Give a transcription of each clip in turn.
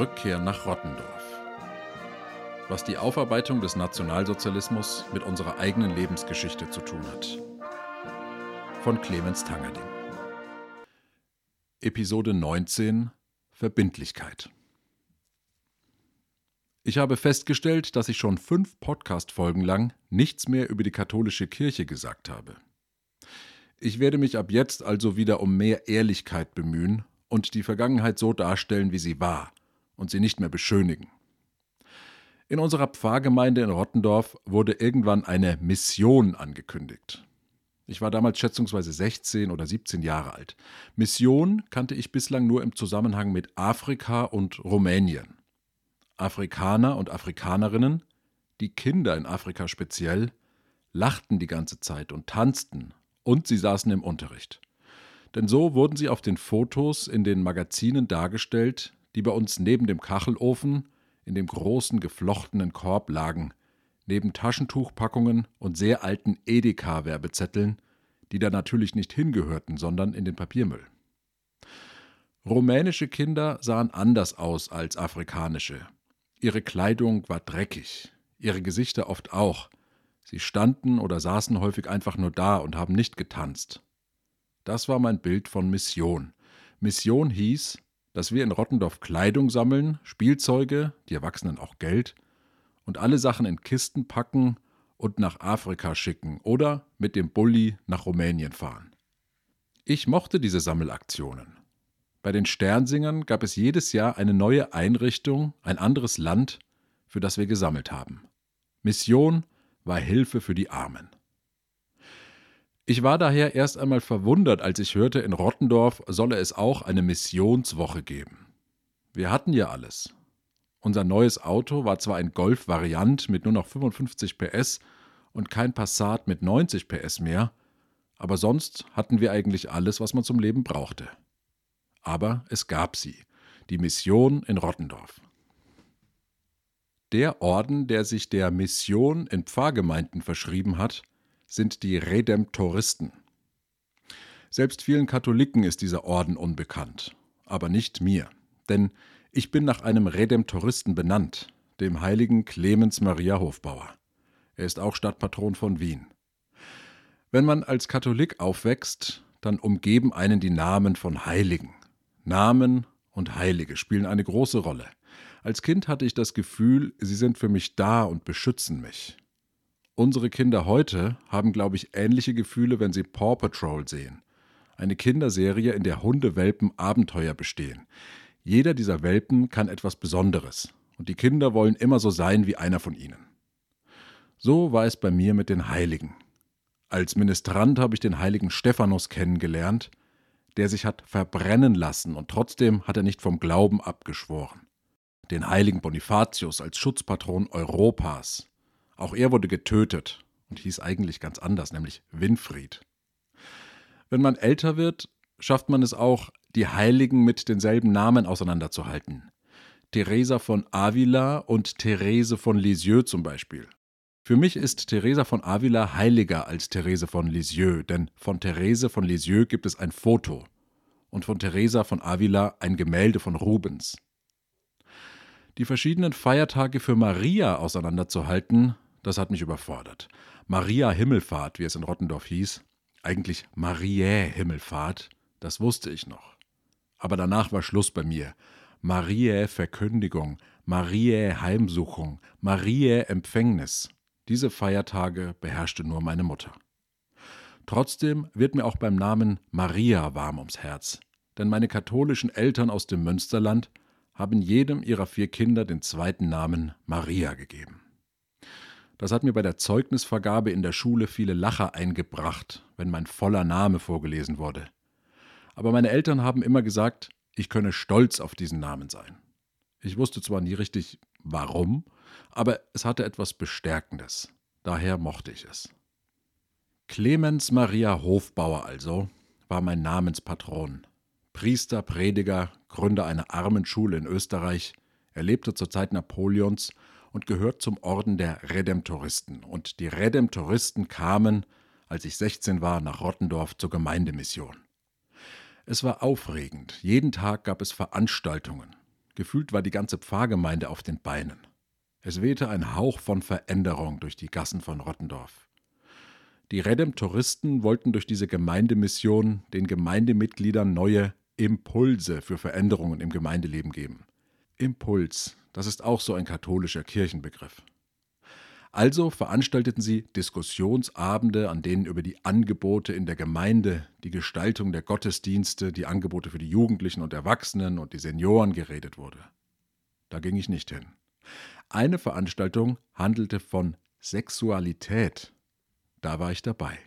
Rückkehr nach Rottendorf. Was die Aufarbeitung des Nationalsozialismus mit unserer eigenen Lebensgeschichte zu tun hat. Von Clemens Tangerding. Episode 19 Verbindlichkeit. Ich habe festgestellt, dass ich schon fünf Podcast-Folgen lang nichts mehr über die katholische Kirche gesagt habe. Ich werde mich ab jetzt also wieder um mehr Ehrlichkeit bemühen und die Vergangenheit so darstellen, wie sie war und sie nicht mehr beschönigen. In unserer Pfarrgemeinde in Rottendorf wurde irgendwann eine Mission angekündigt. Ich war damals schätzungsweise 16 oder 17 Jahre alt. Mission kannte ich bislang nur im Zusammenhang mit Afrika und Rumänien. Afrikaner und Afrikanerinnen, die Kinder in Afrika speziell, lachten die ganze Zeit und tanzten, und sie saßen im Unterricht. Denn so wurden sie auf den Fotos in den Magazinen dargestellt, die bei uns neben dem Kachelofen in dem großen geflochtenen Korb lagen, neben Taschentuchpackungen und sehr alten Edeka-Werbezetteln, die da natürlich nicht hingehörten, sondern in den Papiermüll. Rumänische Kinder sahen anders aus als afrikanische. Ihre Kleidung war dreckig, ihre Gesichter oft auch. Sie standen oder saßen häufig einfach nur da und haben nicht getanzt. Das war mein Bild von Mission. Mission hieß, dass wir in Rottendorf Kleidung sammeln, Spielzeuge, die Erwachsenen auch Geld, und alle Sachen in Kisten packen und nach Afrika schicken oder mit dem Bulli nach Rumänien fahren. Ich mochte diese Sammelaktionen. Bei den Sternsingern gab es jedes Jahr eine neue Einrichtung, ein anderes Land, für das wir gesammelt haben. Mission war Hilfe für die Armen. Ich war daher erst einmal verwundert, als ich hörte, in Rottendorf solle es auch eine Missionswoche geben. Wir hatten ja alles. Unser neues Auto war zwar ein Golf-Variant mit nur noch 55 PS und kein Passat mit 90 PS mehr, aber sonst hatten wir eigentlich alles, was man zum Leben brauchte. Aber es gab sie, die Mission in Rottendorf. Der Orden, der sich der Mission in Pfarrgemeinden verschrieben hat, sind die Redemptoristen. Selbst vielen Katholiken ist dieser Orden unbekannt, aber nicht mir, denn ich bin nach einem Redemptoristen benannt, dem heiligen Clemens Maria Hofbauer. Er ist auch Stadtpatron von Wien. Wenn man als Katholik aufwächst, dann umgeben einen die Namen von Heiligen. Namen und Heilige spielen eine große Rolle. Als Kind hatte ich das Gefühl, sie sind für mich da und beschützen mich. Unsere Kinder heute haben, glaube ich, ähnliche Gefühle, wenn sie Paw Patrol sehen. Eine Kinderserie, in der Hundewelpen Abenteuer bestehen. Jeder dieser Welpen kann etwas Besonderes. Und die Kinder wollen immer so sein wie einer von ihnen. So war es bei mir mit den Heiligen. Als Ministrant habe ich den heiligen Stephanus kennengelernt, der sich hat verbrennen lassen und trotzdem hat er nicht vom Glauben abgeschworen. Den heiligen Bonifatius als Schutzpatron Europas, auch er wurde getötet und hieß eigentlich ganz anders, nämlich Winfried. Wenn man älter wird, schafft man es auch, die Heiligen mit denselben Namen auseinanderzuhalten. Teresa von Avila und Therese von Lisieux zum Beispiel. Für mich ist Teresa von Avila heiliger als Therese von Lisieux, denn von Therese von Lisieux gibt es ein Foto und von Teresa von Avila ein Gemälde von Rubens. Die verschiedenen Feiertage für Maria auseinanderzuhalten, das hat mich überfordert. Maria Himmelfahrt, wie es in Rottendorf hieß, eigentlich Mariä Himmelfahrt, das wusste ich noch. Aber danach war Schluss bei mir. Mariä Verkündigung, Mariä Heimsuchung, Mariä Empfängnis. Diese Feiertage beherrschte nur meine Mutter. Trotzdem wird mir auch beim Namen Maria warm ums Herz, denn meine katholischen Eltern aus dem Münsterland haben jedem ihrer vier Kinder den zweiten Namen Maria gegeben. Das hat mir bei der Zeugnisvergabe in der Schule viele Lacher eingebracht, wenn mein voller Name vorgelesen wurde. Aber meine Eltern haben immer gesagt, ich könne stolz auf diesen Namen sein. Ich wusste zwar nie richtig warum, aber es hatte etwas Bestärkendes. Daher mochte ich es. Clemens Maria Hofbauer also war mein Namenspatron. Priester, Prediger, Gründer einer Armenschule in Österreich. Er lebte zur Zeit Napoleons und gehört zum Orden der Redemptoristen. Und die Redemptoristen kamen, als ich 16 war, nach Rottendorf zur Gemeindemission. Es war aufregend. Jeden Tag gab es Veranstaltungen. Gefühlt war die ganze Pfarrgemeinde auf den Beinen. Es wehte ein Hauch von Veränderung durch die Gassen von Rottendorf. Die Redemptoristen wollten durch diese Gemeindemission den Gemeindemitgliedern neue Impulse für Veränderungen im Gemeindeleben geben. Impuls, das ist auch so ein katholischer Kirchenbegriff. Also veranstalteten sie Diskussionsabende, an denen über die Angebote in der Gemeinde, die Gestaltung der Gottesdienste, die Angebote für die Jugendlichen und Erwachsenen und die Senioren geredet wurde. Da ging ich nicht hin. Eine Veranstaltung handelte von Sexualität. Da war ich dabei.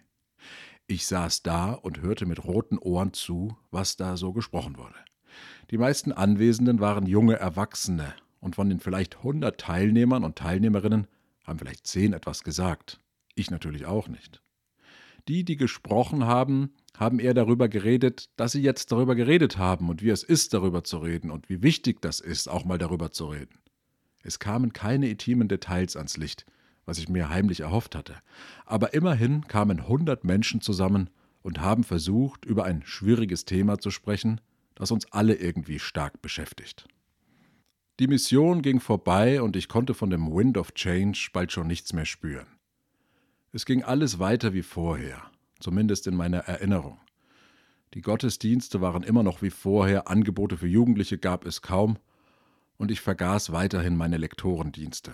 Ich saß da und hörte mit roten Ohren zu, was da so gesprochen wurde. Die meisten Anwesenden waren junge Erwachsene, und von den vielleicht 100 Teilnehmern und Teilnehmerinnen haben vielleicht zehn etwas gesagt. Ich natürlich auch nicht. Die, die gesprochen haben, haben eher darüber geredet, dass sie jetzt darüber geredet haben und wie es ist, darüber zu reden und wie wichtig das ist, auch mal darüber zu reden. Es kamen keine intimen Details ans Licht, was ich mir heimlich erhofft hatte. Aber immerhin kamen hundert Menschen zusammen und haben versucht, über ein schwieriges Thema zu sprechen, das uns alle irgendwie stark beschäftigt. Die Mission ging vorbei und ich konnte von dem Wind of Change bald schon nichts mehr spüren. Es ging alles weiter wie vorher, zumindest in meiner Erinnerung. Die Gottesdienste waren immer noch wie vorher, Angebote für Jugendliche gab es kaum, und ich vergaß weiterhin meine Lektorendienste.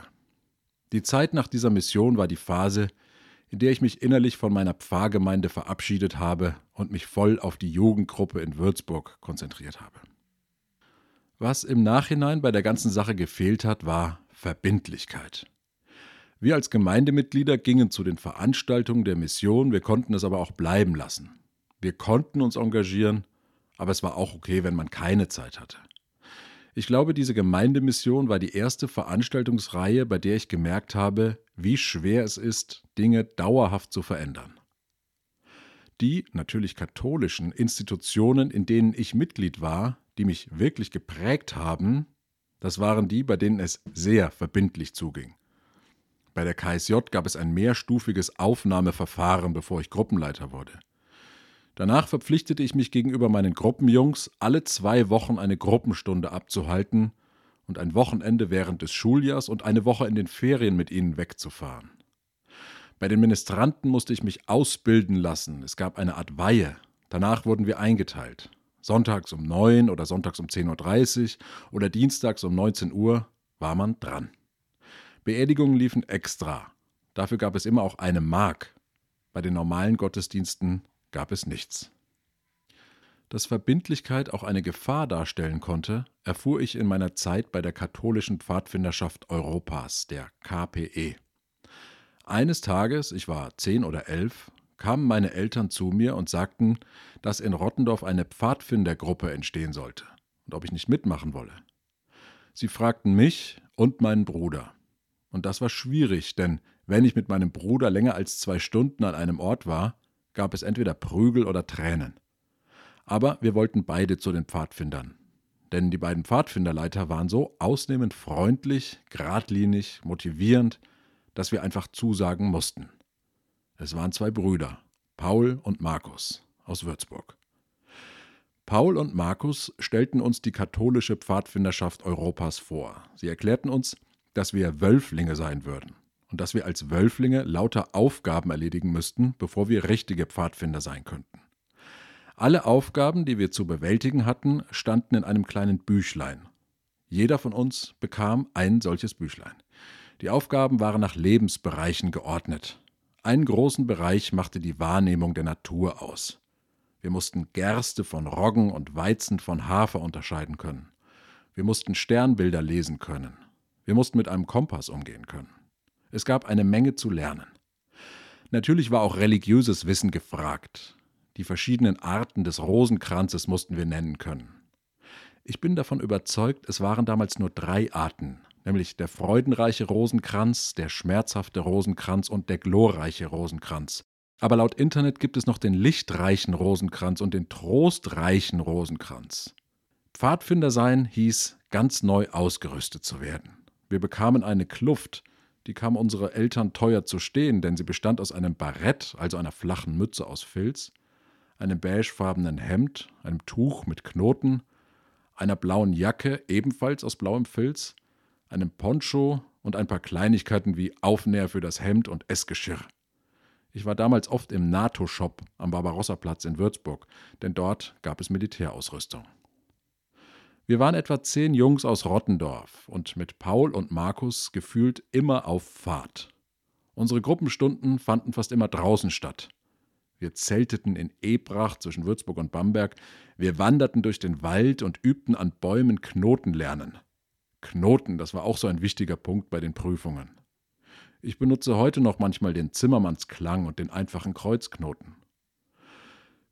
Die Zeit nach dieser Mission war die Phase, in der ich mich innerlich von meiner Pfarrgemeinde verabschiedet habe und mich voll auf die Jugendgruppe in Würzburg konzentriert habe. Was im Nachhinein bei der ganzen Sache gefehlt hat, war Verbindlichkeit. Wir als Gemeindemitglieder gingen zu den Veranstaltungen der Mission, wir konnten es aber auch bleiben lassen. Wir konnten uns engagieren, aber es war auch okay, wenn man keine Zeit hatte. Ich glaube, diese Gemeindemission war die erste Veranstaltungsreihe, bei der ich gemerkt habe, wie schwer es ist, Dinge dauerhaft zu verändern. Die natürlich katholischen Institutionen, in denen ich Mitglied war, die mich wirklich geprägt haben, das waren die, bei denen es sehr verbindlich zuging. Bei der KSJ gab es ein mehrstufiges Aufnahmeverfahren, bevor ich Gruppenleiter wurde. Danach verpflichtete ich mich gegenüber meinen Gruppenjungs, alle zwei Wochen eine Gruppenstunde abzuhalten und ein Wochenende während des Schuljahrs und eine Woche in den Ferien mit ihnen wegzufahren. Bei den Ministranten musste ich mich ausbilden lassen. Es gab eine Art Weihe. Danach wurden wir eingeteilt. Sonntags um 9 oder sonntags um 10.30 Uhr oder dienstags um 19 Uhr war man dran. Beerdigungen liefen extra. Dafür gab es immer auch eine Mark. Bei den normalen Gottesdiensten gab es nichts. Dass Verbindlichkeit auch eine Gefahr darstellen konnte, erfuhr ich in meiner Zeit bei der katholischen Pfadfinderschaft Europas, der KPE. Eines Tages, ich war zehn oder elf, kamen meine Eltern zu mir und sagten, dass in Rottendorf eine Pfadfindergruppe entstehen sollte und ob ich nicht mitmachen wolle. Sie fragten mich und meinen Bruder. Und das war schwierig, denn wenn ich mit meinem Bruder länger als zwei Stunden an einem Ort war, gab es entweder Prügel oder Tränen. Aber wir wollten beide zu den Pfadfindern. Denn die beiden Pfadfinderleiter waren so ausnehmend freundlich, geradlinig, motivierend, dass wir einfach zusagen mussten. Es waren zwei Brüder, Paul und Markus aus Würzburg. Paul und Markus stellten uns die katholische Pfadfinderschaft Europas vor. Sie erklärten uns, dass wir Wölflinge sein würden und dass wir als Wölflinge lauter Aufgaben erledigen müssten, bevor wir richtige Pfadfinder sein könnten. Alle Aufgaben, die wir zu bewältigen hatten, standen in einem kleinen Büchlein. Jeder von uns bekam ein solches Büchlein. Die Aufgaben waren nach Lebensbereichen geordnet. Einen großen Bereich machte die Wahrnehmung der Natur aus. Wir mussten Gerste von Roggen und Weizen von Hafer unterscheiden können. Wir mussten Sternbilder lesen können. Wir mussten mit einem Kompass umgehen können. Es gab eine Menge zu lernen. Natürlich war auch religiöses Wissen gefragt. Die verschiedenen Arten des Rosenkranzes mussten wir nennen können. Ich bin davon überzeugt, es waren damals nur drei Arten, nämlich der freudenreiche Rosenkranz, der schmerzhafte Rosenkranz und der glorreiche Rosenkranz. Aber laut Internet gibt es noch den lichtreichen Rosenkranz und den trostreichen Rosenkranz. Pfadfinder sein hieß, ganz neu ausgerüstet zu werden. Wir bekamen eine Kluft, die kam unsere Eltern teuer zu stehen, denn sie bestand aus einem Barett, also einer flachen Mütze aus Filz, einem beigefarbenen Hemd, einem Tuch mit Knoten, einer blauen Jacke, ebenfalls aus blauem Filz, einem Poncho und ein paar Kleinigkeiten wie Aufnäher für das Hemd und Essgeschirr. Ich war damals oft im NATO-Shop am Barbarossa-Platz in Würzburg, denn dort gab es Militärausrüstung. Wir waren etwa zehn Jungs aus Rottendorf und mit Paul und Markus gefühlt immer auf Fahrt. Unsere Gruppenstunden fanden fast immer draußen statt. Wir zelteten in Ebrach zwischen Würzburg und Bamberg, wir wanderten durch den Wald und übten an Bäumen Knoten lernen. Knoten, das war auch so ein wichtiger Punkt bei den Prüfungen. Ich benutze heute noch manchmal den Zimmermannsklang und den einfachen Kreuzknoten.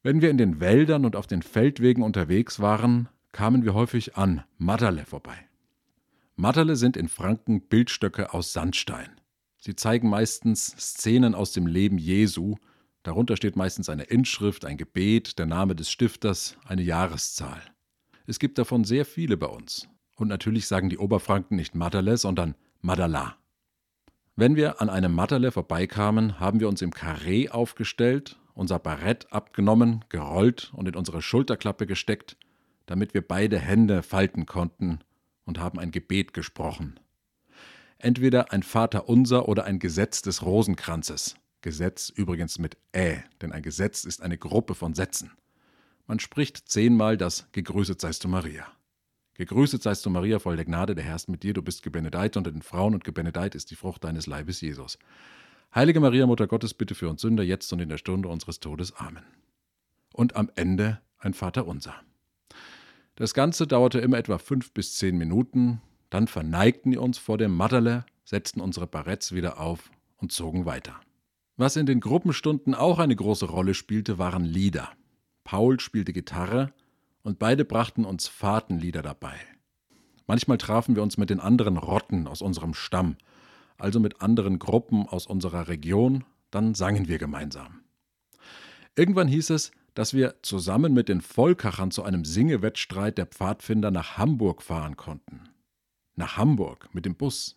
Wenn wir in den Wäldern und auf den Feldwegen unterwegs waren, kamen wir häufig an Matterle vorbei. Matterle sind in Franken Bildstöcke aus Sandstein. Sie zeigen meistens Szenen aus dem Leben Jesu, darunter steht meistens eine Inschrift, ein Gebet, der Name des Stifters, eine Jahreszahl. Es gibt davon sehr viele bei uns. Und natürlich sagen die Oberfranken nicht Matterle, sondern Madala. Wenn wir an einem Matterle vorbeikamen, haben wir uns im Karree aufgestellt, unser Barett abgenommen, gerollt und in unsere Schulterklappe gesteckt, damit wir beide Hände falten konnten und haben ein Gebet gesprochen. Entweder ein Vaterunser oder ein Gesetz des Rosenkranzes. Gesetz übrigens mit Ä, denn ein Gesetz ist eine Gruppe von Sätzen. Man spricht zehnmal das Gegrüßet seist du Maria. Gegrüßet seist du, Maria, voll der Gnade, der Herr ist mit dir, du bist gebenedeit unter den Frauen und gebenedeit ist die Frucht deines Leibes, Jesus. Heilige Maria, Mutter Gottes, bitte für uns Sünder, jetzt und in der Stunde unseres Todes. Amen. Und am Ende ein Vater unser. Das Ganze dauerte immer etwa fünf bis zehn Minuten, dann verneigten wir uns vor dem Matterle, setzten unsere Baretts wieder auf und zogen weiter. Was in den Gruppenstunden auch eine große Rolle spielte, waren Lieder. Paul spielte Gitarre, und beide brachten uns Fahrtenlieder dabei. Manchmal trafen wir uns mit den anderen Rotten aus unserem Stamm, also mit anderen Gruppen aus unserer Region, dann sangen wir gemeinsam. Irgendwann hieß es, dass wir zusammen mit den Vollkachern zu einem Singewettstreit der Pfadfinder nach Hamburg fahren konnten. Nach Hamburg mit dem Bus.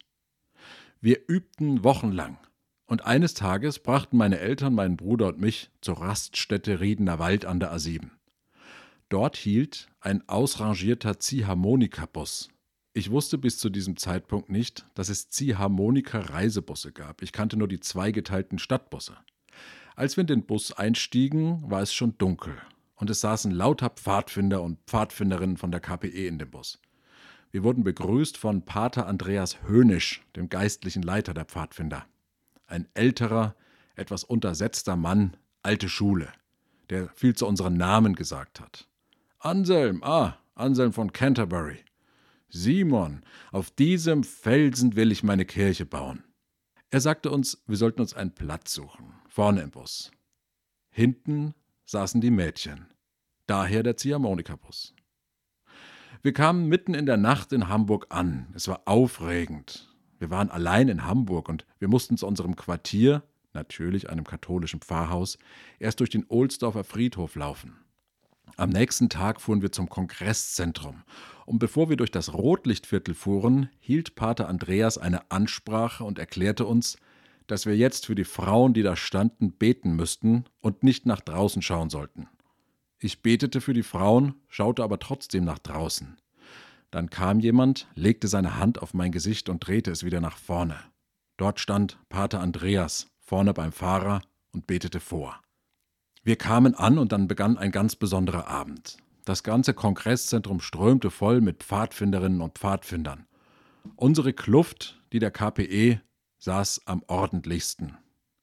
Wir übten wochenlang. Und eines Tages brachten meine Eltern meinen Bruder und mich zur Raststätte Riedener Wald an der A7. Dort hielt ein ausrangierter Ziehharmonika-Bus. Ich wusste bis zu diesem Zeitpunkt nicht, dass es Ziehharmonika-Reisebusse gab. Ich kannte nur die zweigeteilten Stadtbusse. Als wir in den Bus einstiegen, war es schon dunkel und es saßen lauter Pfadfinder und Pfadfinderinnen von der KPE in dem Bus. Wir wurden begrüßt von Pater Andreas Hönisch, dem geistlichen Leiter der Pfadfinder. Ein älterer, etwas untersetzter Mann, alte Schule, der viel zu unseren Namen gesagt hat. Anselm, ah, Anselm von Canterbury. Simon, auf diesem Felsen will ich meine Kirche bauen. Er sagte uns, wir sollten uns einen Platz suchen, vorne im Bus. Hinten saßen die Mädchen, daher der Ziehharmonikabus. Wir kamen mitten in der Nacht in Hamburg an. Es war aufregend. Wir waren allein in Hamburg und wir mussten zu unserem Quartier, natürlich einem katholischen Pfarrhaus, erst durch den Ohlsdorfer Friedhof laufen. Am nächsten Tag fuhren wir zum Kongresszentrum. Und bevor wir durch das Rotlichtviertel fuhren, hielt Pater Andreas eine Ansprache und erklärte uns, dass wir jetzt für die Frauen, die da standen, beten müssten und nicht nach draußen schauen sollten. Ich betete für die Frauen, schaute aber trotzdem nach draußen. Dann kam jemand, legte seine Hand auf mein Gesicht und drehte es wieder nach vorne. Dort stand Pater Andreas, vorne beim Fahrer, und betete vor. Wir kamen an und dann begann ein ganz besonderer Abend. Das ganze Kongresszentrum strömte voll mit Pfadfinderinnen und Pfadfindern. Unsere Kluft, die der KPE, saß am ordentlichsten.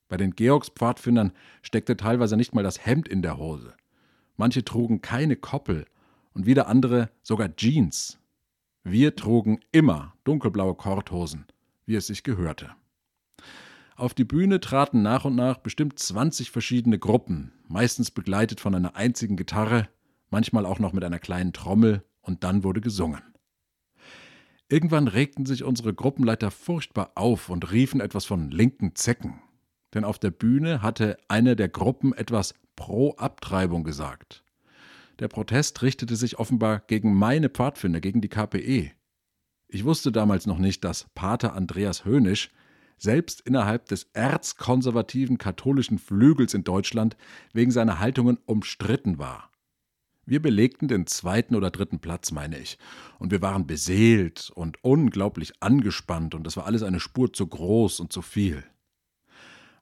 Bei den Georgspfadfindern steckte teilweise nicht mal das Hemd in der Hose. Manche trugen keine Koppel und wieder andere sogar Jeans. Wir trugen immer dunkelblaue Korthosen, wie es sich gehörte. Auf die Bühne traten nach und nach bestimmt 20 verschiedene Gruppen, meistens begleitet von einer einzigen Gitarre, manchmal auch noch mit einer kleinen Trommel, und dann wurde gesungen. Irgendwann regten sich unsere Gruppenleiter furchtbar auf und riefen etwas von linken Zecken. Denn auf der Bühne hatte eine der Gruppen etwas pro Abtreibung gesagt. Der Protest richtete sich offenbar gegen meine Pfadfinder, gegen die KPE. Ich wusste damals noch nicht, dass Pater Andreas Hönisch selbst innerhalb des erzkonservativen katholischen Flügels in Deutschland wegen seiner Haltungen umstritten war. Wir belegten den zweiten oder dritten Platz, meine ich, und wir waren beseelt und unglaublich angespannt, und das war alles eine Spur zu groß und zu viel.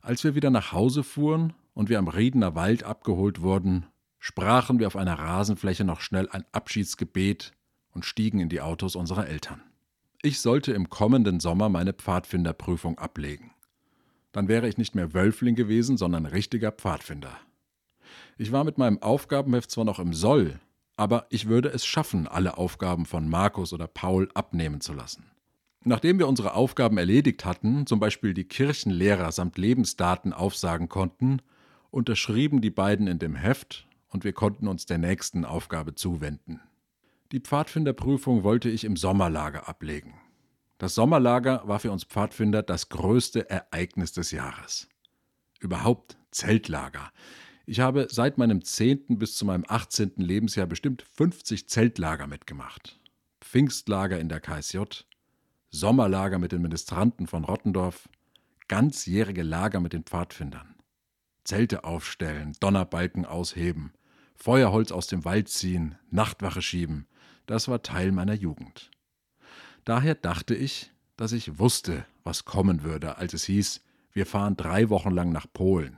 Als wir wieder nach Hause fuhren und wir am Riedener Wald abgeholt wurden, sprachen wir auf einer Rasenfläche noch schnell ein Abschiedsgebet und stiegen in die Autos unserer Eltern. Ich sollte im kommenden Sommer meine Pfadfinderprüfung ablegen. Dann wäre ich nicht mehr Wölfling gewesen, sondern richtiger Pfadfinder. Ich war mit meinem Aufgabenheft zwar noch im Soll, aber ich würde es schaffen, alle Aufgaben von Markus oder Paul abnehmen zu lassen. Nachdem wir unsere Aufgaben erledigt hatten, zum Beispiel die Kirchenlehrer samt Lebensdaten aufsagen konnten, unterschrieben die beiden in dem Heft und wir konnten uns der nächsten Aufgabe zuwenden. Die Pfadfinderprüfung wollte ich im Sommerlager ablegen. Das Sommerlager war für uns Pfadfinder das größte Ereignis des Jahres. Überhaupt Zeltlager. Ich habe seit meinem 10. bis zu meinem 18. Lebensjahr bestimmt 50 Zeltlager mitgemacht. Pfingstlager in der KSJ, Sommerlager mit den Ministranten von Rottendorf, ganzjährige Lager mit den Pfadfindern. Zelte aufstellen, Donnerbalken ausheben, Feuerholz aus dem Wald ziehen, Nachtwache schieben, das war Teil meiner Jugend. Daher dachte ich, dass ich wusste, was kommen würde, als es hieß, wir fahren drei Wochen lang nach Polen.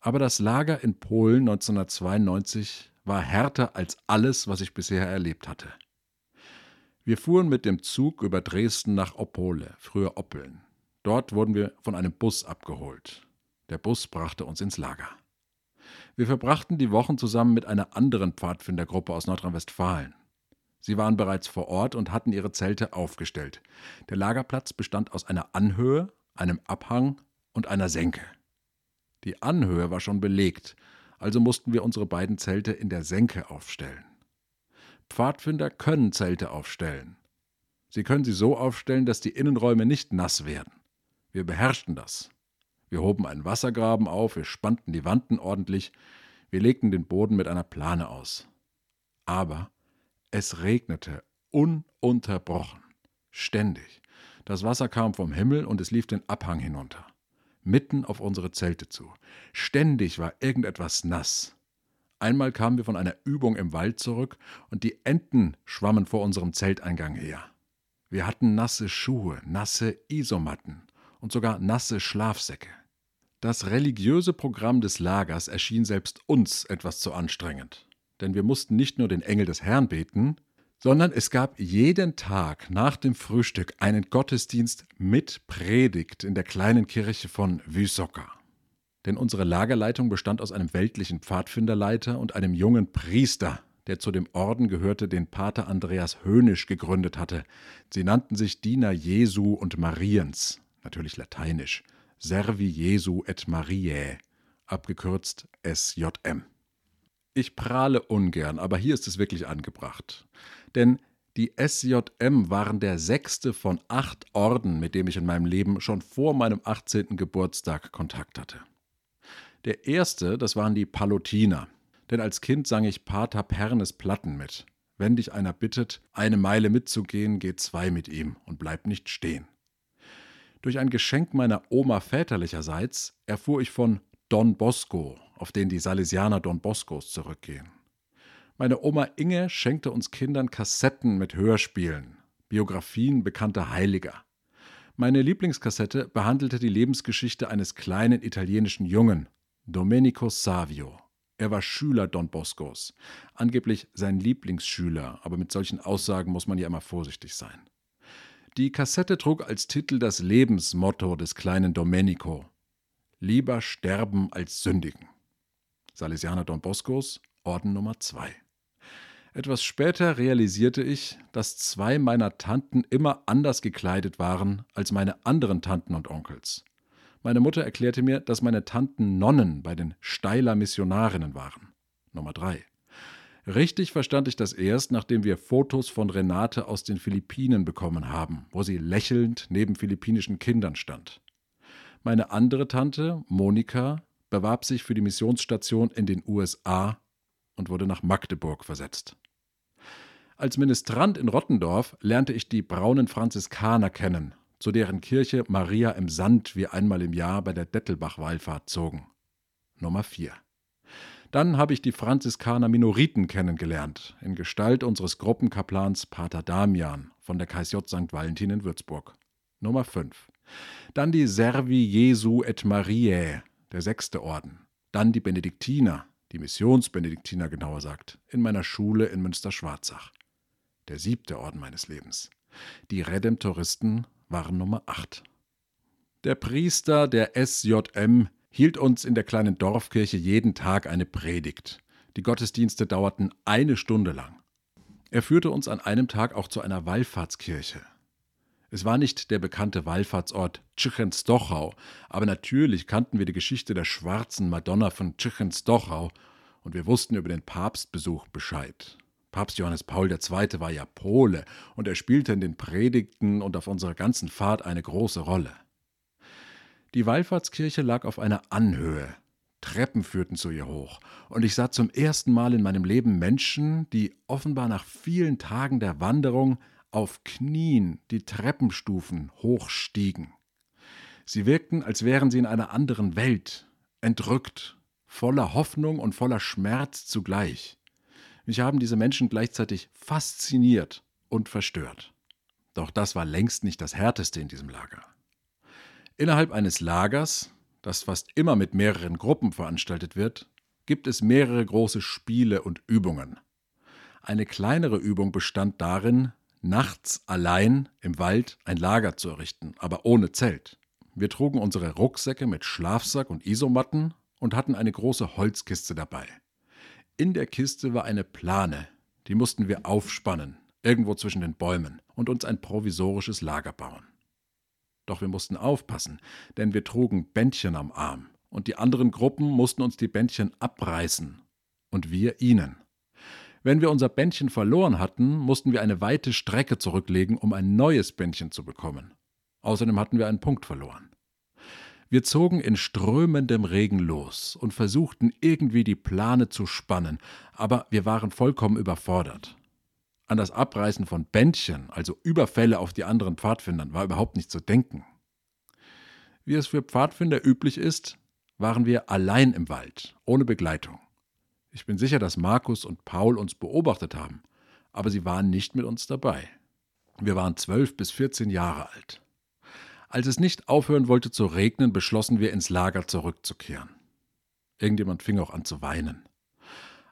Aber das Lager in Polen 1992 war härter als alles, was ich bisher erlebt hatte. Wir fuhren mit dem Zug über Dresden nach Opole, früher Oppeln. Dort wurden wir von einem Bus abgeholt. Der Bus brachte uns ins Lager. Wir verbrachten die Wochen zusammen mit einer anderen Pfadfindergruppe aus Nordrhein-Westfalen. Sie waren bereits vor Ort und hatten ihre Zelte aufgestellt. Der Lagerplatz bestand aus einer Anhöhe, einem Abhang und einer Senke. Die Anhöhe war schon belegt, also mussten wir unsere beiden Zelte in der Senke aufstellen. Pfadfinder können Zelte aufstellen. Sie können sie so aufstellen, dass die Innenräume nicht nass werden. Wir beherrschten das. Wir hoben einen Wassergraben auf, wir spannten die Wanden ordentlich, wir legten den Boden mit einer Plane aus. Aber es regnete ununterbrochen, ständig. Das Wasser kam vom Himmel und es lief den Abhang hinunter, mitten auf unsere Zelte zu. Ständig war irgendetwas nass. Einmal kamen wir von einer Übung im Wald zurück und die Enten schwammen vor unserem Zelteingang her. Wir hatten nasse Schuhe, nasse Isomatten und sogar nasse Schlafsäcke. Das religiöse Programm des Lagers erschien selbst uns etwas zu anstrengend, denn wir mussten nicht nur den Engel des Herrn beten, sondern es gab jeden Tag nach dem Frühstück einen Gottesdienst mit Predigt in der kleinen Kirche von Wysoka denn unsere Lagerleitung bestand aus einem weltlichen Pfadfinderleiter und einem jungen Priester, der zu dem Orden gehörte, den Pater Andreas Hönisch gegründet hatte. Sie nannten sich Diener Jesu und Mariens, natürlich lateinisch, Servi Jesu et Mariae, abgekürzt SJM. Ich prahle ungern, aber hier ist es wirklich angebracht. Denn die SJM waren der sechste von acht Orden, mit dem ich in meinem Leben schon vor meinem 18. Geburtstag Kontakt hatte. Der erste, das waren die Palutiner. Denn als Kind sang ich Pater Pernes Platten mit. Wenn dich einer bittet, eine Meile mitzugehen, geh zwei mit ihm und bleib nicht stehen. Durch ein Geschenk meiner Oma väterlicherseits erfuhr ich von Don Bosco, auf den die Salesianer Don Boscos zurückgehen. Meine Oma Inge schenkte uns Kindern Kassetten mit Hörspielen, Biografien bekannter Heiliger. Meine Lieblingskassette behandelte die Lebensgeschichte eines kleinen italienischen Jungen, Domenico Savio. Er war Schüler Don Boscos, angeblich sein Lieblingsschüler, aber mit solchen Aussagen muss man ja immer vorsichtig sein. Die Kassette trug als Titel das Lebensmotto des kleinen Domenico: Lieber sterben als sündigen. Salesianer Don Boscos, Orden Nummer 2. Etwas später realisierte ich, dass zwei meiner Tanten immer anders gekleidet waren als meine anderen Tanten und Onkels. Meine Mutter erklärte mir, dass meine Tanten Nonnen bei den Steiler Missionarinnen waren. Nummer 3. Richtig verstand ich das erst, nachdem wir Fotos von Renate aus den Philippinen bekommen haben, wo sie lächelnd neben philippinischen Kindern stand. Meine andere Tante, Monika, bewarb sich für die Missionsstation in den USA und wurde nach Magdeburg versetzt. Als Ministrant in Rottendorf lernte ich die braunen Franziskaner kennen, zu deren Kirche Maria im Sand wir einmal im Jahr bei der Dettelbach-Wallfahrt zogen. Nummer 4. Dann habe ich die Franziskaner Minoriten kennengelernt, in Gestalt unseres Gruppenkaplans Pater Damian von der KSJ St. Valentin in Würzburg. Nummer 5. Dann die Servi Jesu et Mariae, der sechste Orden. Dann die Benediktiner, die Missionsbenediktiner genauer sagt, in meiner Schule in Münster-Schwarzach der siebte Orden meines Lebens. Die Redemptoristen waren Nummer 8. Der Priester der SJM hielt uns in der kleinen Dorfkirche jeden Tag eine Predigt. Die Gottesdienste dauerten eine Stunde lang. Er führte uns an einem Tag auch zu einer Wallfahrtskirche. Es war nicht der bekannte Wallfahrtsort Tschichenstochau, aber natürlich kannten wir die Geschichte der schwarzen Madonna von Tschichenstochau und wir wussten über den Papstbesuch Bescheid. Papst Johannes Paul II. war ja Pole und er spielte in den Predigten und auf unserer ganzen Fahrt eine große Rolle. Die Wallfahrtskirche lag auf einer Anhöhe. Treppen führten zu ihr hoch, und ich sah zum ersten Mal in meinem Leben Menschen, die offenbar nach vielen Tagen der Wanderung auf Knien die Treppenstufen hochstiegen. Sie wirkten, als wären sie in einer anderen Welt, entrückt, voller Hoffnung und voller Schmerz zugleich. Mich haben diese Menschen gleichzeitig fasziniert und verstört. Doch das war längst nicht das Härteste in diesem Lager. Innerhalb eines Lagers, das fast immer mit mehreren Gruppen veranstaltet wird, gibt es mehrere große Spiele und Übungen. Eine kleinere Übung bestand darin, nachts allein im Wald ein Lager zu errichten, aber ohne Zelt. Wir trugen unsere Rucksäcke mit Schlafsack und Isomatten und hatten eine große Holzkiste dabei. In der Kiste war eine Plane, die mussten wir aufspannen, irgendwo zwischen den Bäumen, und uns ein provisorisches Lager bauen. Doch wir mussten aufpassen, denn wir trugen Bändchen am Arm, und die anderen Gruppen mussten uns die Bändchen abreißen, und wir ihnen. Wenn wir unser Bändchen verloren hatten, mussten wir eine weite Strecke zurücklegen, um ein neues Bändchen zu bekommen. Außerdem hatten wir einen Punkt verloren. Wir zogen in strömendem Regen los und versuchten irgendwie die Plane zu spannen, aber wir waren vollkommen überfordert. An das Abreißen von Bändchen, also Überfälle auf die anderen Pfadfindern, war überhaupt nicht zu denken. Wie es für Pfadfinder üblich ist, waren wir allein im Wald, ohne Begleitung. Ich bin sicher, dass Markus und Paul uns beobachtet haben, aber sie waren nicht mit uns dabei. Wir waren zwölf bis vierzehn Jahre alt. Als es nicht aufhören wollte zu regnen, beschlossen wir ins Lager zurückzukehren. Irgendjemand fing auch an zu weinen.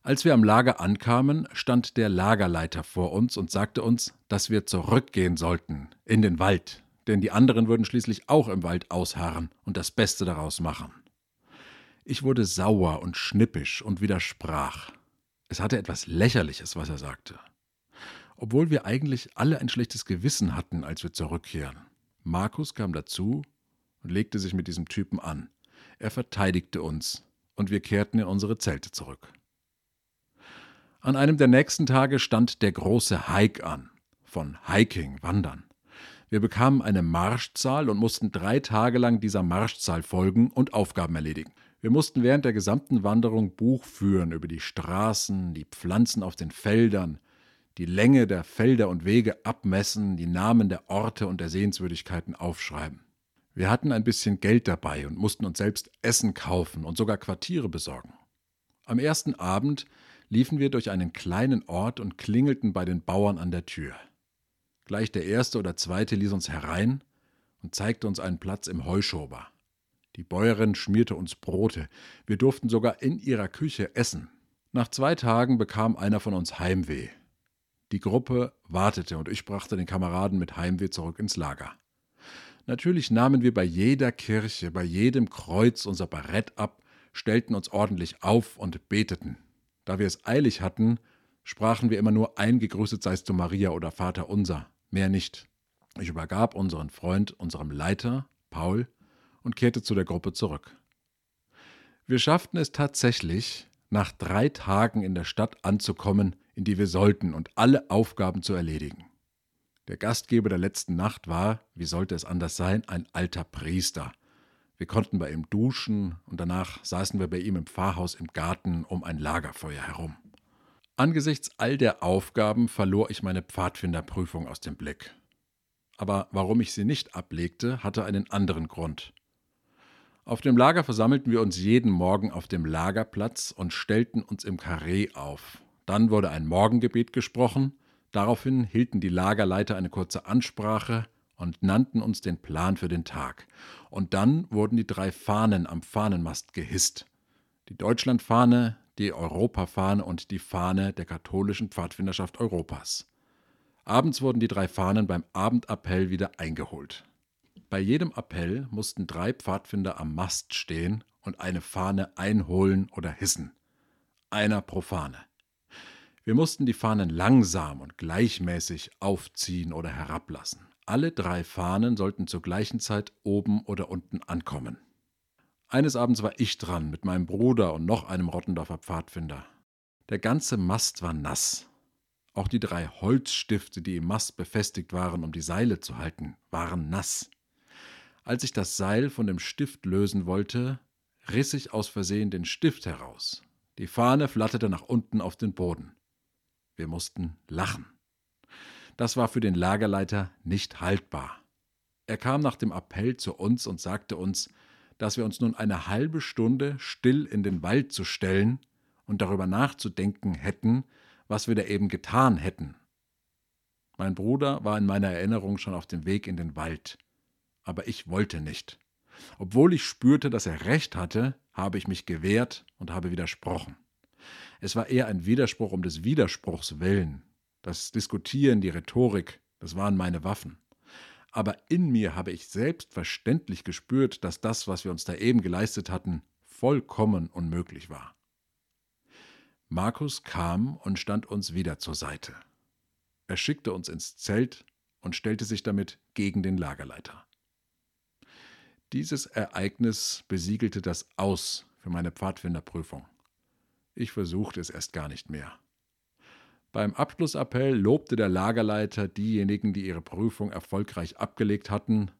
Als wir am Lager ankamen, stand der Lagerleiter vor uns und sagte uns, dass wir zurückgehen sollten, in den Wald, denn die anderen würden schließlich auch im Wald ausharren und das Beste daraus machen. Ich wurde sauer und schnippisch und widersprach. Es hatte etwas Lächerliches, was er sagte. Obwohl wir eigentlich alle ein schlechtes Gewissen hatten, als wir zurückkehren. Markus kam dazu und legte sich mit diesem Typen an. Er verteidigte uns und wir kehrten in unsere Zelte zurück. An einem der nächsten Tage stand der große Hike an, von Hiking, Wandern. Wir bekamen eine Marschzahl und mussten drei Tage lang dieser Marschzahl folgen und Aufgaben erledigen. Wir mussten während der gesamten Wanderung Buch führen über die Straßen, die Pflanzen auf den Feldern, die Länge der Felder und Wege abmessen, die Namen der Orte und der Sehenswürdigkeiten aufschreiben. Wir hatten ein bisschen Geld dabei und mussten uns selbst Essen kaufen und sogar Quartiere besorgen. Am ersten Abend liefen wir durch einen kleinen Ort und klingelten bei den Bauern an der Tür. Gleich der erste oder zweite ließ uns herein und zeigte uns einen Platz im Heuschober. Die Bäuerin schmierte uns Brote, wir durften sogar in ihrer Küche essen. Nach zwei Tagen bekam einer von uns Heimweh. Die Gruppe wartete und ich brachte den Kameraden mit Heimweh zurück ins Lager. Natürlich nahmen wir bei jeder Kirche, bei jedem Kreuz unser Barett ab, stellten uns ordentlich auf und beteten. Da wir es eilig hatten, sprachen wir immer nur ein Gegrüßet seist du Maria oder Vater unser, mehr nicht. Ich übergab unseren Freund unserem Leiter, Paul, und kehrte zu der Gruppe zurück. Wir schafften es tatsächlich, nach drei Tagen in der Stadt anzukommen, in die wir sollten und alle Aufgaben zu erledigen. Der Gastgeber der letzten Nacht war, wie sollte es anders sein, ein alter Priester. Wir konnten bei ihm duschen und danach saßen wir bei ihm im Pfarrhaus im Garten um ein Lagerfeuer herum. Angesichts all der Aufgaben verlor ich meine Pfadfinderprüfung aus dem Blick. Aber warum ich sie nicht ablegte, hatte einen anderen Grund. Auf dem Lager versammelten wir uns jeden Morgen auf dem Lagerplatz und stellten uns im Karree auf. Dann wurde ein Morgengebet gesprochen, daraufhin hielten die Lagerleiter eine kurze Ansprache und nannten uns den Plan für den Tag. Und dann wurden die drei Fahnen am Fahnenmast gehisst. Die Deutschlandfahne, die Europafahne und die Fahne der katholischen Pfadfinderschaft Europas. Abends wurden die drei Fahnen beim Abendappell wieder eingeholt. Bei jedem Appell mussten drei Pfadfinder am Mast stehen und eine Fahne einholen oder hissen. Einer pro Fahne. Wir mussten die Fahnen langsam und gleichmäßig aufziehen oder herablassen. Alle drei Fahnen sollten zur gleichen Zeit oben oder unten ankommen. Eines Abends war ich dran mit meinem Bruder und noch einem Rottendorfer Pfadfinder. Der ganze Mast war nass. Auch die drei Holzstifte, die im Mast befestigt waren, um die Seile zu halten, waren nass. Als ich das Seil von dem Stift lösen wollte, riss ich aus Versehen den Stift heraus. Die Fahne flatterte nach unten auf den Boden. Wir mussten lachen. Das war für den Lagerleiter nicht haltbar. Er kam nach dem Appell zu uns und sagte uns, dass wir uns nun eine halbe Stunde still in den Wald zu stellen und darüber nachzudenken hätten, was wir da eben getan hätten. Mein Bruder war in meiner Erinnerung schon auf dem Weg in den Wald, aber ich wollte nicht. Obwohl ich spürte, dass er recht hatte, habe ich mich gewehrt und habe widersprochen. Es war eher ein Widerspruch um des Widerspruchs willen. Das Diskutieren, die Rhetorik, das waren meine Waffen aber in mir habe ich selbstverständlich gespürt, dass das, was wir uns da eben geleistet hatten, vollkommen unmöglich war. Markus kam und stand uns wieder zur Seite. Er schickte uns ins Zelt und stellte sich damit gegen den Lagerleiter. Dieses Ereignis besiegelte das Aus für meine Pfadfinderprüfung. Ich versuchte es erst gar nicht mehr. Beim Abschlussappell lobte der Lagerleiter diejenigen, die ihre Prüfung erfolgreich abgelegt hatten,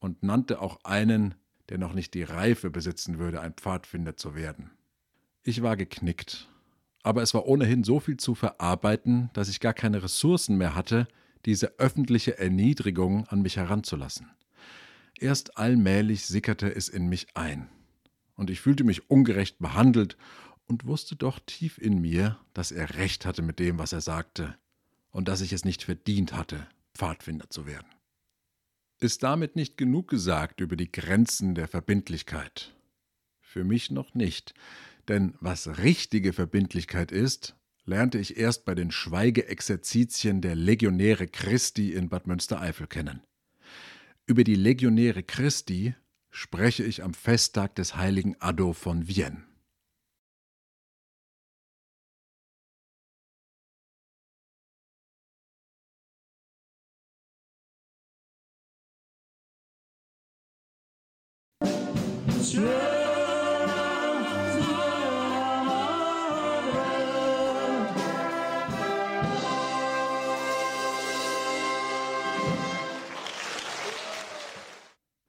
und nannte auch einen, der noch nicht die Reife besitzen würde, ein Pfadfinder zu werden. Ich war geknickt, aber es war ohnehin so viel zu verarbeiten, dass ich gar keine Ressourcen mehr hatte, diese öffentliche Erniedrigung an mich heranzulassen. Erst allmählich sickerte es in mich ein, und ich fühlte mich ungerecht behandelt und wusste doch tief in mir, dass er recht hatte mit dem, was er sagte, und dass ich es nicht verdient hatte, Pfadfinder zu werden. Ist damit nicht genug gesagt über die Grenzen der Verbindlichkeit? Für mich noch nicht, denn was richtige Verbindlichkeit ist, lernte ich erst bei den Schweigeexerzitien der Legionäre Christi in Bad Münstereifel kennen. Über die Legionäre Christi spreche ich am Festtag des heiligen Addo von Vienne.